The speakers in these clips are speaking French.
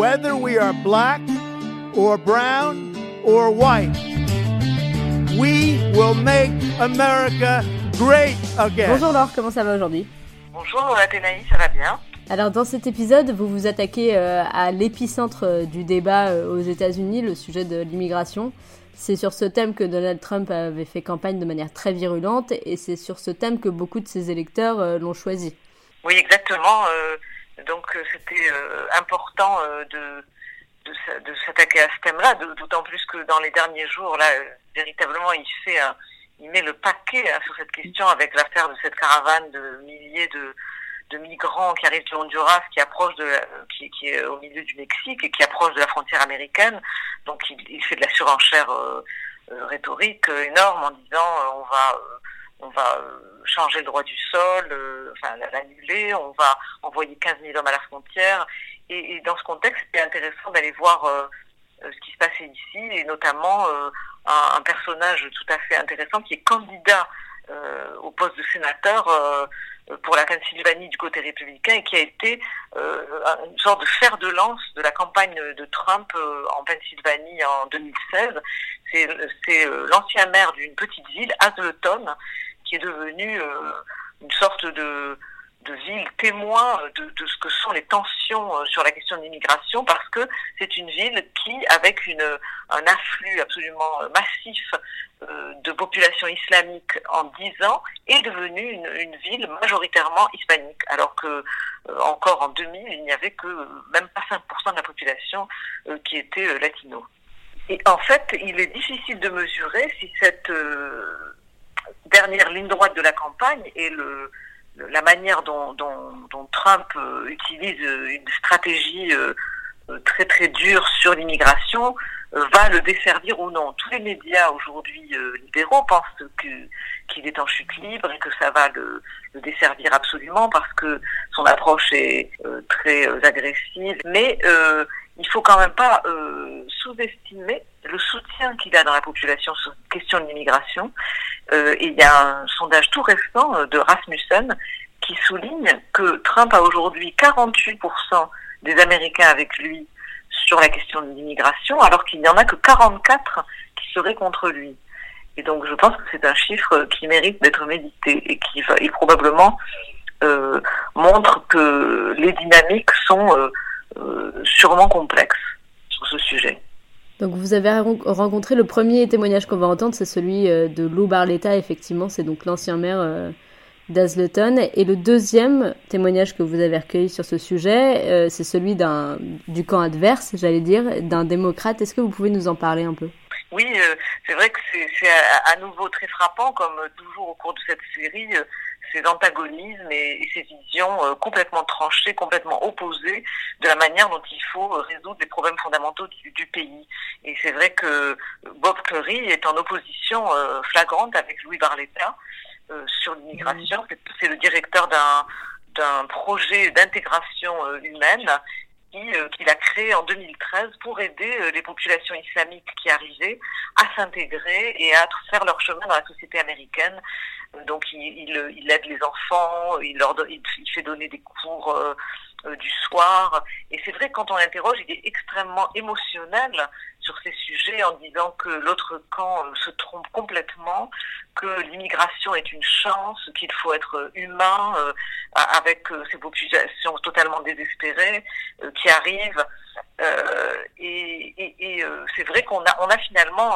whether we are black or brown or white. We will make America great again. Bonjour Laure, comment ça va aujourd'hui? Bonjour Athénaï, ça va bien? Alors dans cet épisode, vous vous attaquez euh, à l'épicentre euh, du débat euh, aux États-Unis, le sujet de l'immigration. C'est sur ce thème que Donald Trump avait fait campagne de manière très virulente et c'est sur ce thème que beaucoup de ses électeurs l'ont choisi. Oui, exactement. Donc c'était important de, de, s'attaquer à ce thème-là, d'autant plus que dans les derniers jours, là, véritablement, il fait il met le paquet hein, sur cette question avec l'affaire de cette caravane de milliers de, de migrants qui arrivent du Honduras, qui approche de, qui, qui, est au milieu du Mexique et qui approche de la frontière américaine. Donc il, il fait de la surenchère euh, euh, rhétorique euh, énorme en disant on va on va changer le droit du sol, enfin l'annuler, on va envoyer 15 000 hommes à la frontière. Et, dans ce contexte, c'est intéressant d'aller voir ce qui se passait ici et notamment un, personnage tout à fait intéressant qui est candidat au poste de sénateur pour la Pennsylvanie du côté républicain et qui a été euh, une sorte de fer de lance de la campagne de Trump euh, en Pennsylvanie en 2016. C'est euh, l'ancien maire d'une petite ville, Hazleton, qui est devenu euh, une sorte de, ville témoin de, ce que sont les tensions euh, sur la question de l'immigration parce que c'est une ville qui, avec une, un afflux absolument massif euh, de population islamique en 10 ans est devenue une, ville majoritairement hispanique, alors que encore en 2000, il n'y avait que même pas 5% de la population qui était latino. Et en fait, il est difficile de mesurer si cette dernière ligne droite de la campagne et le, la manière dont, dont, dont Trump utilise une stratégie très très dure sur l'immigration euh, va le desservir ou non. Tous les médias aujourd'hui euh, libéraux pensent que qu'il est en chute libre et que ça va le, le desservir absolument parce que son approche est euh, très agressive. Mais il faut quand même pas sous-estimer le soutien qu'il a dans la population question de l'immigration. et il y a un sondage tout récent de Rasmussen qui souligne que Trump a aujourd'hui 48% des Américains avec lui sur la question de l'immigration, alors qu'il n'y en a que 44 qui seraient contre lui. Et donc je pense que c'est un chiffre qui mérite d'être médité et qui et probablement euh, montre que les dynamiques sont euh, euh, sûrement complexes sur ce sujet. Donc vous avez rencontré le premier témoignage qu'on va entendre, c'est celui de Lou Barletta, effectivement, c'est donc l'ancien maire d'Azleton. Et le deuxième témoignage que vous avez recueilli sur ce sujet, euh, c'est celui d'un du camp adverse, j'allais dire, d'un démocrate. Est-ce que vous pouvez nous en parler un peu? Oui, euh, c'est vrai que c'est à, nouveau très frappant, comme toujours au cours de cette série, euh, ces antagonismes et, et ces visions complètement tranchées, complètement opposées de la manière dont il faut résoudre les problèmes fondamentaux du, du pays. Et c'est vrai que Bob Curry est en opposition flagrante avec Louis Barletta. Euh, sur l'immigration. C'est le directeur d'un d'un projet d'intégration euh, humaine qui, euh, qu'il a créé en 2013 pour aider les populations islamiques qui arrivaient à s'intégrer et à faire leur chemin dans la société américaine. Donc il, il, il aide les enfants, il, leur, il, il fait donner des cours euh, du soir. Et c'est vrai quand on l'interroge, il est extrêmement émotionnel sur ces sujets en disant que l'autre camp euh, se trompe complètement, que l'immigration est une chance, qu'il faut être humain euh, avec ces populations totalement désespérées qui arrivent. et, et, et c'est vrai qu'on a, on a finalement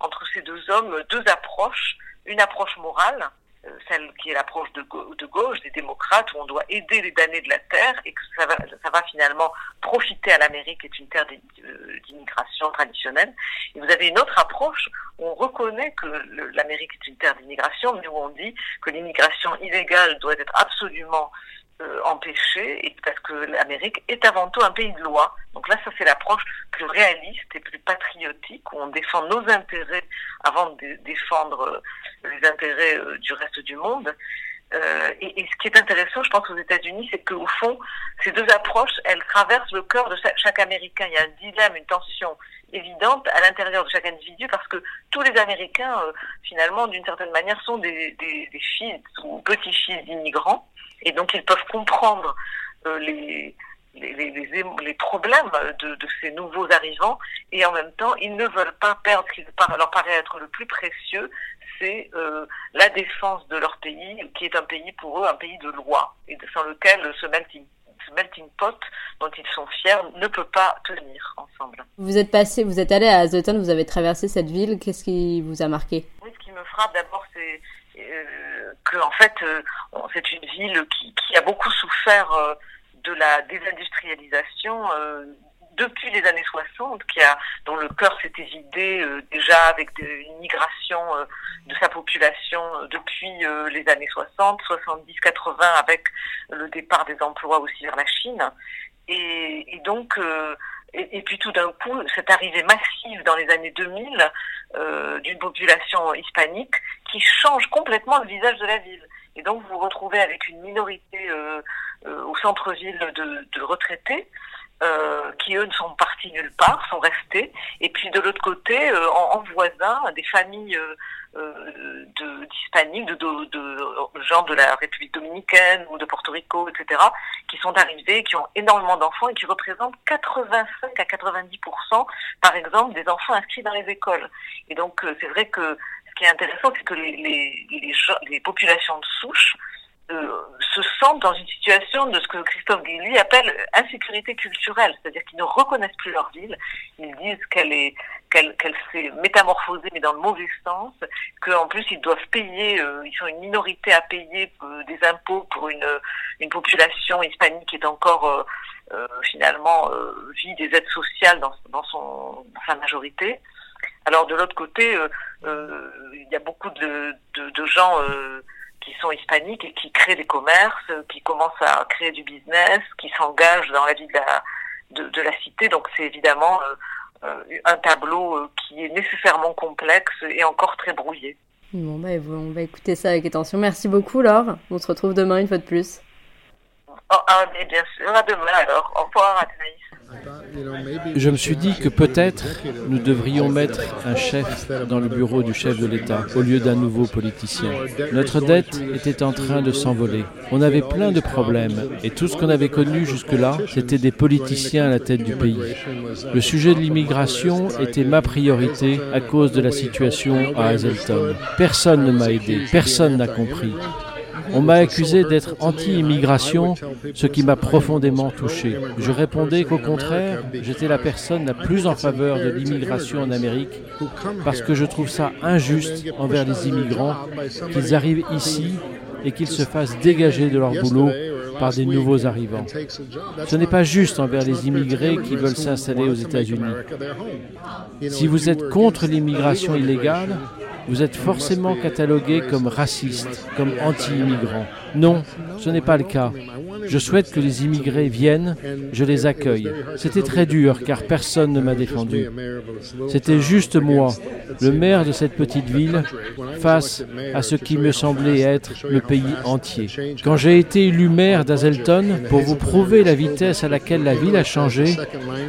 entre ces deux hommes deux approches, une approche morale euh, celle qui est l'approche de, gauche, des démocrates, où on doit aider les damnés de la terre et que ça va, ça va finalement profiter à l'Amérique, qui est une terre euh, d'immigration traditionnelle. Et vous avez une autre approche où on reconnaît que l'Amérique est une terre d'immigration, mais où on dit que l'immigration illégale doit être absolument euh, empêcher, et parce que l'Amérique est avant tout un pays de loi. Donc là, ça c'est l'approche plus réaliste et plus patriotique, où on défend nos intérêts avant de défendre euh, les intérêts euh, du reste du monde. Euh, et, ce qui est intéressant, je pense, aux États-Unis, c'est qu'au fond, ces deux approches, elles traversent le cœur de chaque Américain. Il y a un dilemme, une tension évidente à l'intérieur de chaque individu, parce que tous les Américains, euh, finalement, d'une certaine manière, sont des, des, des petits-fils d'immigrants, et donc ils peuvent comprendre euh, les, problèmes de, de, ces nouveaux arrivants et en même temps, ils ne veulent pas perdre ce qui leur paraît être le plus précieux, c'est euh, la défense de leur pays, qui est un pays pour eux, un pays de loi, et sans lequel ce melting, ce melting pot dont ils sont fiers ne peut pas tenir ensemble. Vous êtes passé, vous êtes allé à Azoton, vous avez traversé cette ville, qu'est-ce qui vous a marqué? Oui, ce qui me frappe d'abord, c'est euh, que en fait, euh, c'est une ville qui, qui, a beaucoup souffert euh, de la désindustrialisation depuis les années 60, qui a, dont le cœur s'était vidé euh, déjà avec une migration euh, de sa population euh, depuis les années 60, 70, 80, avec le départ des emplois aussi vers la Chine. Et, donc, et, puis tout d'un coup, cette arrivée massive dans les années 2000 d'une population hispanique qui change complètement le visage de la ville. Et donc, vous vous retrouvez avec une minorité au centre-ville de retraités euh, qui eux ne sont partis nulle part, sont restés. Et puis de l'autre côté, euh, en, en, voisin, des familles euh, euh d'hispaniques, de, de, de, gens de la République dominicaine ou de Porto Rico, etc., qui sont arrivés, qui ont énormément d'enfants et qui représentent 85 à 90%, par exemple, des enfants inscrits dans les écoles. Et donc c'est vrai que ce qui est intéressant, c'est que les, les, les, les populations de souche euh, se sentent dans une situation de ce que Christophe Guilly appelle insécurité culturelle, c'est-à-dire qu'ils ne reconnaissent plus leur ville, ils disent qu'elle est qu'elle qu'elle s'est métamorphosée mais dans le mauvais sens, qu'en plus ils doivent payer, euh, ils sont une minorité à payer euh, des impôts pour une une population hispanique qui est encore euh, finalement vit des aides sociales dans dans son dans sa majorité. Alors de l'autre côté, il y a beaucoup de de, de gens qui sont hispaniques et qui créent des commerces, qui commencent à créer du business, qui s'engagent dans la vie de la, de, la cité. Donc c'est évidemment euh, euh un tableau euh, qui est nécessairement complexe et encore très brouillé. Bon, bah, on va écouter ça avec attention. Merci beaucoup, Laure. On se retrouve demain une fois de plus. Je me suis dit que peut-être nous devrions mettre un chef dans le bureau du chef de l'État au lieu d'un nouveau politicien. Notre dette était en train de s'envoler. On avait plein de problèmes et tout ce qu'on avait connu jusque-là, c'était des politiciens à la tête du pays. Le sujet de l'immigration était ma priorité à cause de la situation à Hazelton. Personne ne m'a aidé, personne n'a compris. On m'a accusé d'être anti-immigration, ce qui m'a profondément touché. Je répondais qu'au contraire, j'étais la personne la plus en faveur de l'immigration en Amérique parce que je trouve ça injuste envers les immigrants qu'ils arrivent ici et qu'ils se fassent dégager de leur boulot par des nouveaux arrivants. Ce n'est pas juste envers les immigrés qui veulent s'installer aux États-Unis. Si vous êtes contre l'immigration illégale, vous êtes forcément catalogué comme raciste, comme anti-immigrant. Non, ce n'est pas le cas. Je souhaite que les immigrés viennent, je les accueille. C'était très dur car personne ne m'a défendu. C'était juste moi, le maire de cette petite ville, face à ce qui me semblait être le pays entier. Quand j'ai été élu maire d'Azelton, pour vous prouver la vitesse à laquelle la ville a changé,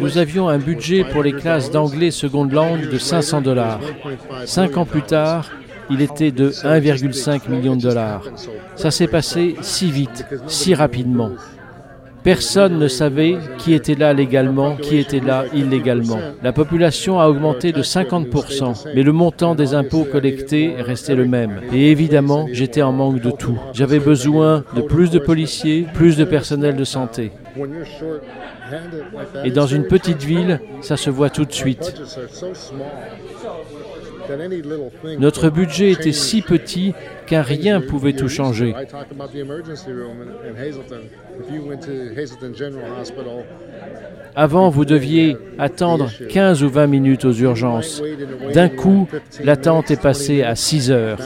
nous avions un budget pour les classes d'anglais seconde langue de 500 dollars. Cinq ans plus tard, il était de 1,5 million de dollars. Ça s'est passé si vite, si rapidement. Personne ne savait qui était là légalement, qui était là illégalement. La population a augmenté de 50%, mais le montant des impôts collectés est resté le même. Et évidemment, j'étais en manque de tout. J'avais besoin de plus de policiers, plus de personnel de santé. Et dans une petite ville, ça se voit tout de suite. Notre budget était si petit qu'un rien pouvait tout changer. Avant, vous deviez attendre 15 ou 20 minutes aux urgences. D'un coup, l'attente est passée à 6 heures.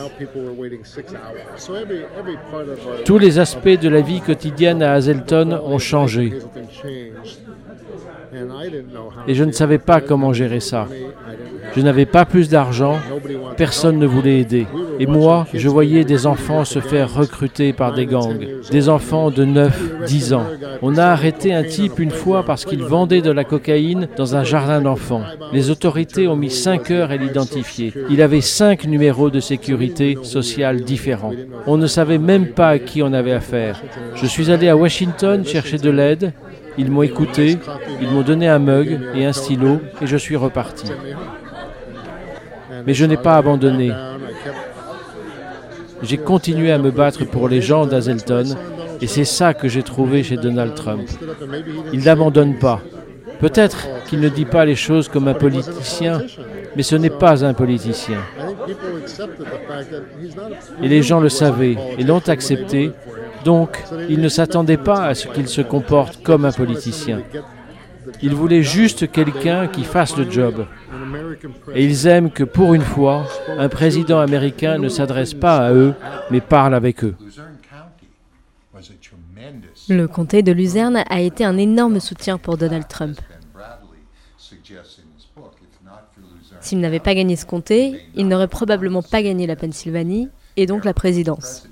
Tous les aspects de la vie quotidienne à Hazelton ont changé. Et je ne savais pas comment gérer ça. Je n'avais pas plus d'argent, personne ne voulait aider. Et moi, je voyais des enfants se faire recruter par des gangs, des enfants de 9, 10 ans. On a arrêté un type une fois parce qu'il vendait de la cocaïne dans un jardin d'enfants. Les autorités ont mis 5 heures à l'identifier. Il avait 5 numéros de sécurité sociale différents. On ne savait même pas à qui on avait affaire. Je suis allé à Washington chercher de l'aide Ils m'ont écouté, ils m'ont donné un mug et un stylo et je suis reparti. Mais je n'ai pas abandonné. J'ai continué à me battre pour les gens d'Azelton et c'est ça que j'ai trouvé chez Donald Trump. Il n'abandonne pas. Peut-être qu'il ne dit pas les choses comme un politicien, mais ce n'est pas un politicien. Et les gens le savaient et l'ont accepté, donc ils ne s'attendaient pas à ce qu'il se comporte comme un politicien. Ils voulaient juste quelqu'un qui fasse le job. Et ils aiment que pour une fois, un président américain ne s'adresse pas à eux, mais parle avec eux. Le comté de Luzerne a été un énorme soutien pour Donald Trump. S'il n'avait pas gagné ce comté, il n'aurait probablement pas gagné la Pennsylvanie et donc la présidence.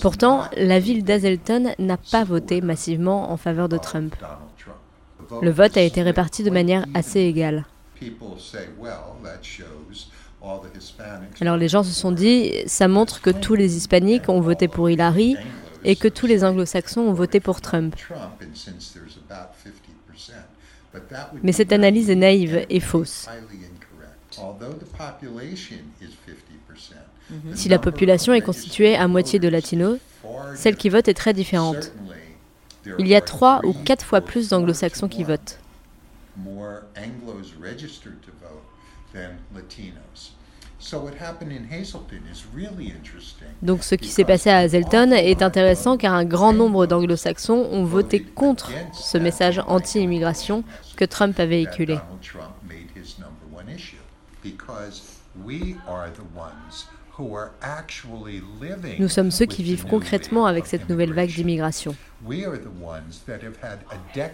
Pourtant, la ville d'Hazelton n'a pas voté massivement en faveur de Trump. Le vote a été réparti de manière assez égale. Alors les gens se sont dit, ça montre que tous les hispaniques ont voté pour Hillary et que tous les anglo-saxons ont voté pour Trump. Mais cette analyse est naïve et fausse. Si la population est constituée à moitié de latinos, celle qui vote est très différente. Il y a trois ou quatre fois plus d'anglo-saxons qui votent. Donc ce qui s'est passé à Hazelton est intéressant car un grand nombre d'anglo-saxons ont voté contre ce message anti-immigration que Trump a véhiculé. Nous sommes ceux qui vivent concrètement avec cette nouvelle vague d'immigration.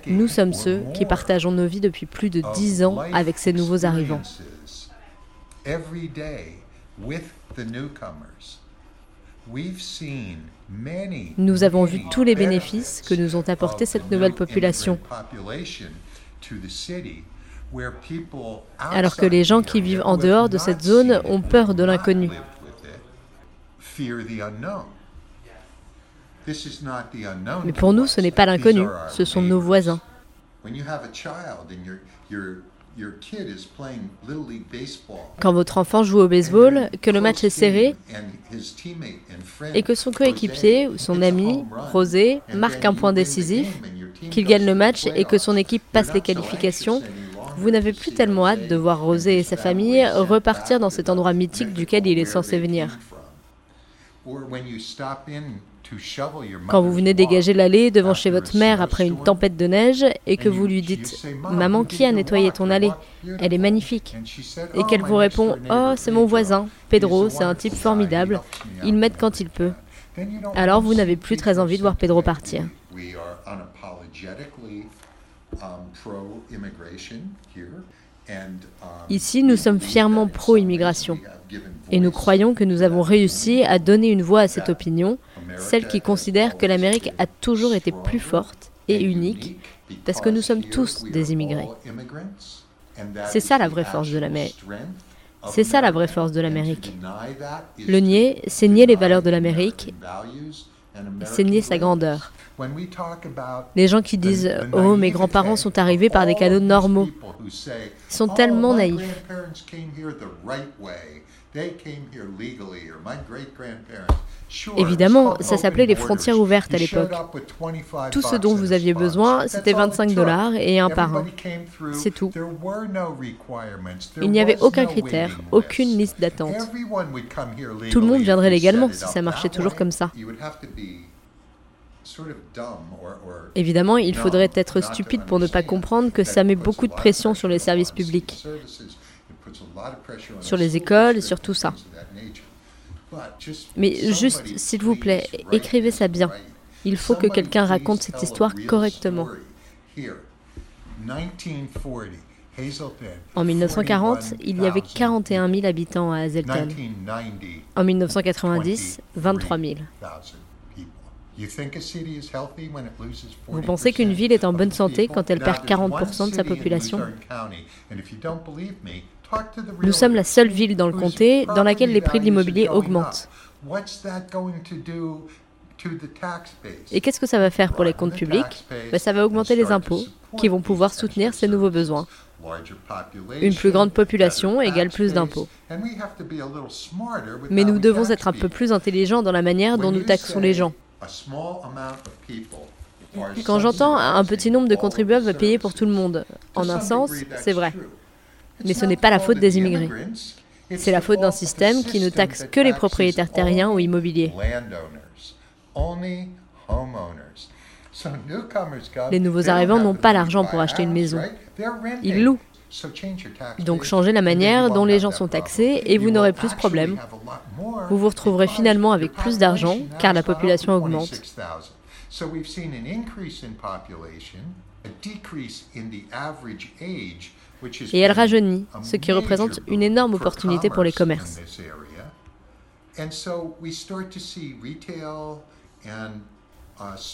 Nous sommes ceux qui partageons nos vies depuis plus de dix ans avec ces nouveaux arrivants. Nous avons vu tous les bénéfices que nous ont apportés cette nouvelle population. Alors que les gens qui vivent en dehors de cette zone ont peur de l'inconnu. Mais pour nous, ce n'est pas l'inconnu, ce sont nos voisins. Quand votre enfant joue au baseball, que le match est serré et que son coéquipier ou son ami, Rosé, marque un point décisif, qu'il gagne le match et que son équipe passe les qualifications, vous n'avez plus tellement hâte de voir Rosé et sa famille repartir dans cet endroit mythique duquel il est censé venir. Quand vous venez dégager l'allée devant chez votre mère après une tempête de neige et que vous lui dites ⁇ Maman, qui a nettoyé ton allée Elle est magnifique ⁇ et qu'elle vous répond ⁇ Oh, c'est mon voisin, Pedro, c'est un type formidable, il m'aide quand il peut ⁇ alors vous n'avez plus très envie de voir Pedro partir. Ici, nous sommes fièrement pro-immigration et nous croyons que nous avons réussi à donner une voix à cette opinion, celle qui considère que l'Amérique a toujours été plus forte et unique parce que nous sommes tous des immigrés. C'est ça la vraie force de l'Amérique. C'est ça la vraie force de l'Amérique. Le nier, c'est nier les valeurs de l'Amérique, c'est nier sa grandeur. Les gens qui disent ⁇ Oh, mes grands-parents sont arrivés par des canaux normaux ⁇ sont tellement naïfs. Évidemment, ça s'appelait les frontières ouvertes à l'époque. Tout ce dont vous aviez besoin, c'était 25 dollars et un parrain. C'est tout. Il n'y avait aucun critère, aucune liste d'attente. Tout le monde viendrait légalement si ça marchait toujours comme ça. Évidemment, il faudrait être stupide pour ne pas comprendre que ça met beaucoup de pression sur les services publics, sur les écoles, sur tout ça. Mais juste, s'il vous plaît, écrivez ça bien. Il faut que quelqu'un raconte cette histoire correctement. En 1940, il y avait 41 000 habitants à Hazelton. En 1990, 23 000. Vous pensez qu'une ville est en bonne santé quand elle perd 40% de sa population? Nous sommes la seule ville dans le comté dans laquelle les prix de l'immobilier augmentent. Et qu'est-ce que ça va faire pour les comptes publics? ben, Ça va augmenter les impôts qui vont pouvoir soutenir ces nouveaux besoins. Une plus grande population égale plus d'impôts. Mais nous devons être un peu plus intelligents dans la manière dont nous taxons les gens. Quand j'entends un petit nombre de contribuables va payer pour tout le monde, en un sens, c'est vrai. Mais ce n'est pas la faute des immigrés. C'est la faute d'un système qui ne taxe que les propriétaires terriens ou immobiliers. Les nouveaux arrivants n'ont pas l'argent pour acheter une maison. Ils louent. Donc changez la manière dont les gens sont taxés et vous n'aurez plus de problème. Vous vous retrouverez finalement avec plus d'argent car la population augmente. Et elle rajeunit, ce qui représente une énorme opportunité pour les commerces.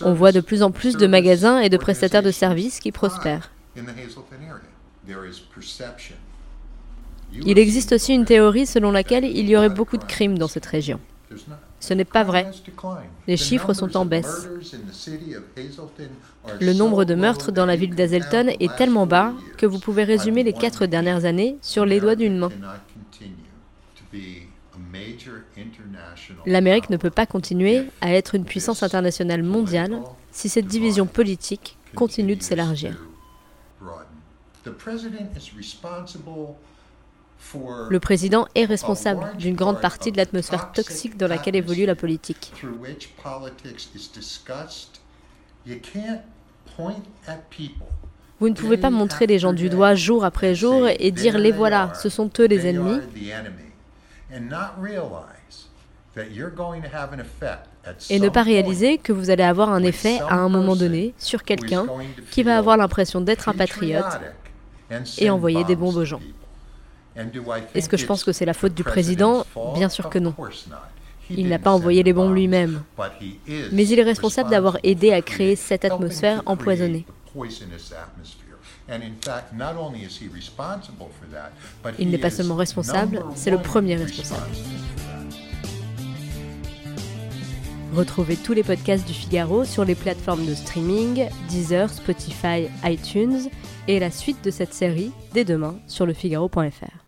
On voit de plus en plus de magasins et de prestataires de services qui prospèrent. Il existe aussi une théorie selon laquelle il y aurait beaucoup de crimes dans cette région. Ce n'est pas vrai. Les chiffres sont en baisse. Le nombre de meurtres dans la ville d'Hazelton est tellement bas que vous pouvez résumer les quatre dernières années sur les doigts d'une main. L'Amérique ne peut pas continuer à être une puissance internationale mondiale si cette division politique continue de s'élargir. Le président est responsable d'une grande partie de l'atmosphère toxique dans laquelle évolue la politique. Vous ne pouvez pas montrer les gens du doigt jour après jour et dire les voilà, ce sont eux les ennemis, et ne pas réaliser que vous allez avoir un effet à un moment donné sur quelqu'un qui va avoir l'impression d'être un patriote et envoyer des bombes aux gens. Est-ce que je pense que c'est la faute du président? Bien sûr que non. Il n'a pas envoyé les bombes lui-même. Mais il est responsable d'avoir aidé à créer cette atmosphère empoisonnée. Il n'est pas seulement responsable, c'est le premier responsable. Retrouvez tous les podcasts du Figaro sur les plateformes de streaming, Deezer, Spotify, iTunes et la suite de cette série dès demain sur lefigaro.fr.